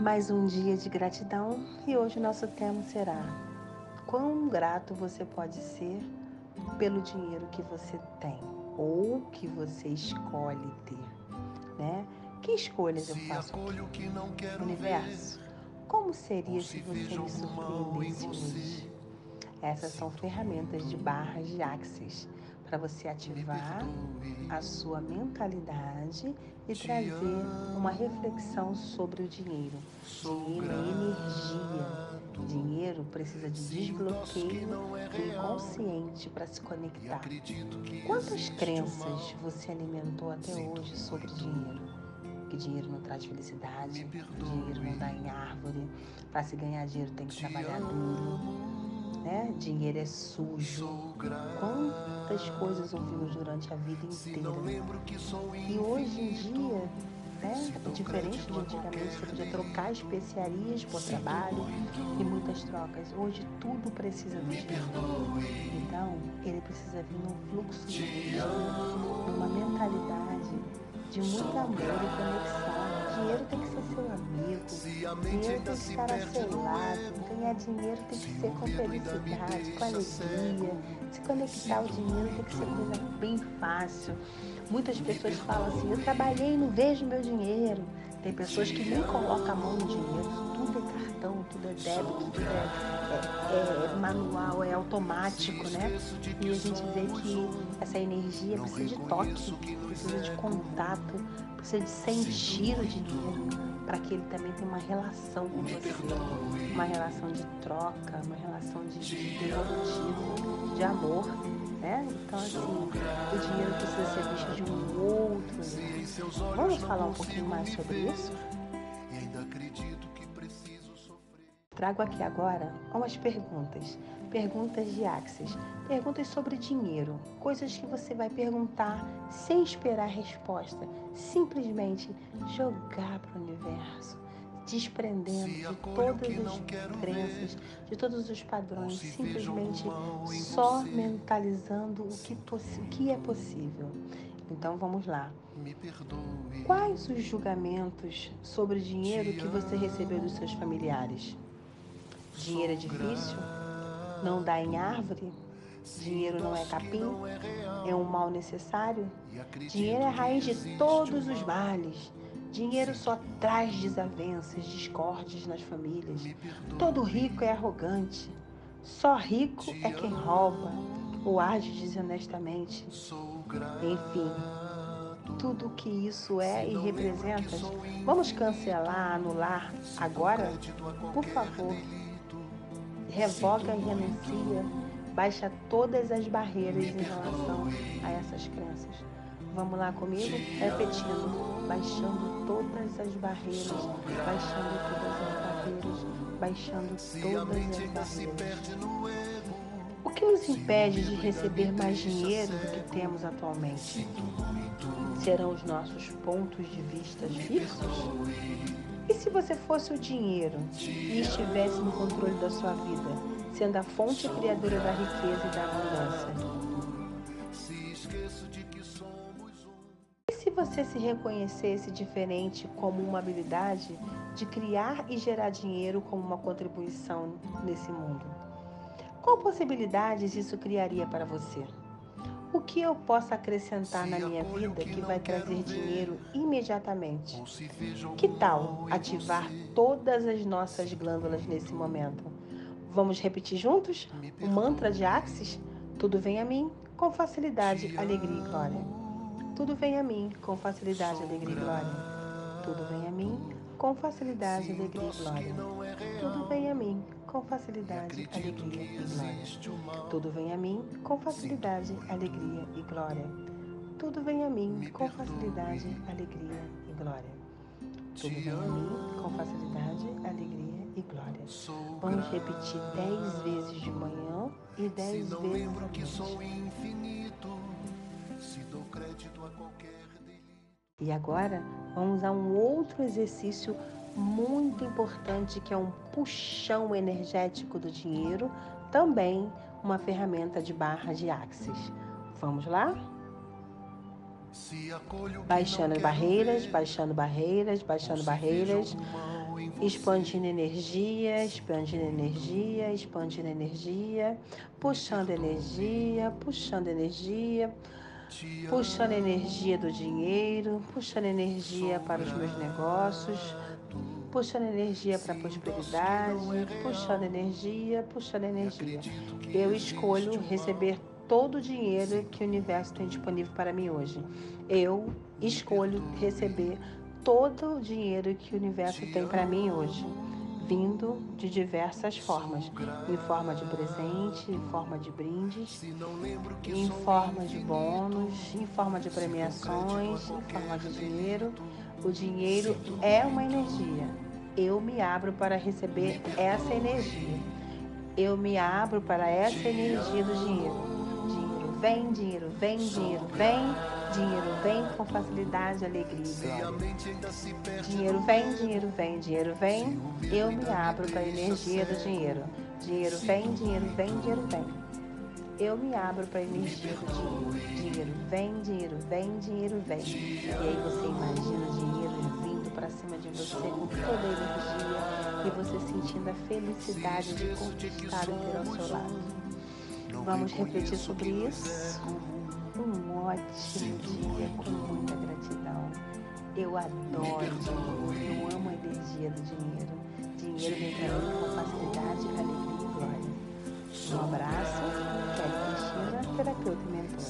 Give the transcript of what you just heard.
mais um dia de gratidão e hoje o nosso tema será: Quão grato você pode ser pelo dinheiro que você tem ou que você escolhe ter, né? Que escolhas eu faço aqui? Universo, como seria se você me surpreendesse hoje? Essas são ferramentas de barras de axis para você ativar a sua mentalidade e trazer uma reflexão sobre o dinheiro. Dinheiro é energia. Dinheiro precisa de desbloqueio do inconsciente para se conectar. Quantas crenças você alimentou até hoje sobre dinheiro? Que dinheiro não traz felicidade, dinheiro não dá em árvore, para se ganhar dinheiro tem que trabalhar duro né? Dinheiro é sujo. Quantas coisas ouvimos durante a vida inteira. E hoje em dia, né? Diferente de antigamente, você podia trocar especiarias por trabalho e muitas trocas. Hoje tudo precisa de dinheiro. Então, ele precisa vir num fluxo de energia, numa mentalidade de muito amor e conexão. Dinheiro tem que ser seu amigo, dinheiro tem que estar a seu lado, ganhar dinheiro tem que ser com felicidade, com alegria. Se conectar ao dinheiro tem que ser coisa bem fácil. Muitas pessoas falam assim, eu trabalhei e não vejo meu dinheiro. Tem pessoas que nem colocam a mão no dinheiro, tudo é cartão, tudo é débito, tudo é, é, é manual, é automático, né? E a gente vê que essa energia precisa de toque, precisa de contato, precisa de sentir o dinheiro para que ele também tenha uma relação com você, uma relação de troca, uma relação de, de devolutivo, de amor, né? Então assim, o dinheiro precisa ser visto de um outro olhar. Vamos falar um pouquinho mais sobre isso? Trago aqui agora umas perguntas. Perguntas de Axis. Perguntas sobre dinheiro. Coisas que você vai perguntar sem esperar resposta. Simplesmente jogar para o universo. Desprendendo de todas as crenças, de todos os padrões. Simplesmente só mentalizando o que, o que é possível. Então vamos lá. Quais os julgamentos sobre dinheiro que você recebeu dos seus familiares? Dinheiro é difícil? Não dá em árvore? Dinheiro não é capim? É um mal necessário? Dinheiro é a raiz de todos os males. Dinheiro só traz desavenças, discórdias nas famílias. Todo rico é arrogante. Só rico é quem rouba ou age desonestamente. Enfim, tudo que isso é e representa. Vamos cancelar, anular agora? Por favor revoga e renuncia, baixa todas as barreiras em relação a essas crenças. Vamos lá comigo? Repetindo, baixando todas as barreiras, baixando todas as barreiras, baixando todas as barreiras. O que nos impede de receber mais dinheiro do que temos atualmente? Serão os nossos pontos de vista fixos? E se você fosse o dinheiro e estivesse no controle da sua vida, sendo a fonte criadora da riqueza e da abundância? E se você se reconhecesse diferente como uma habilidade de criar e gerar dinheiro como uma contribuição nesse mundo? Qual possibilidades isso criaria para você? O que eu posso acrescentar na minha vida que vai trazer dinheiro imediatamente? Que tal ativar todas as nossas glândulas nesse momento? Vamos repetir juntos? O mantra de Axis? Tudo vem a mim com facilidade, alegria e glória. Tudo vem a mim com facilidade, alegria e glória. Tudo vem a mim com facilidade, alegria e glória. Tudo vem a mim com facilidade, alegria e glória. Tudo vem a mim com facilidade, alegria e glória. Tudo vem a mim com facilidade, alegria e glória. Tudo vem a mim com facilidade, alegria e glória. Vamos repetir dez vezes de manhã e dez vezes à noite. E agora vamos a um outro exercício muito importante que é um puxão energético do dinheiro, também uma ferramenta de barra de axis. Vamos lá? Baixando barreiras, baixando barreiras, baixando barreiras, expandindo energia, expandindo energia, expandindo energia, puxando energia, puxando energia, puxando energia do dinheiro, puxando energia para os meus negócios, puxando energia para a prosperidade, puxando energia, puxando energia. Eu escolho receber todo o dinheiro que o universo tem disponível para mim hoje. Eu escolho receber todo o dinheiro que o universo tem para mim hoje, vindo de diversas formas, em forma de presente, em forma de brindes, em forma de bônus, em forma de premiações, em forma de dinheiro. O dinheiro é uma energia. Eu me abro para receber essa energia. Eu me abro para essa energia do dinheiro vem, dinheiro vem, dinheiro vem, dinheiro vem com facilidade, alegria e glória. Dinheiro vem, dinheiro vem, dinheiro vem, eu me abro para a energia do dinheiro. Dinheiro vem, dinheiro vem, dinheiro vem. Eu me abro para a energia do dinheiro. Dinheiro vem, dinheiro vem, dinheiro vem. E aí você imagina o dinheiro vindo para cima de você com toda a energia e você sentindo a felicidade de conquistar e ter ao seu lado. Vamos refletir sobre isso. Um ótimo dia com muita gratidão. Eu adoro dinheiro, eu amo a energia do dinheiro. Dinheiro vem para mim com facilidade, alegria e glória. Um abraço, Kelly Cristina, terapeuta e mentor.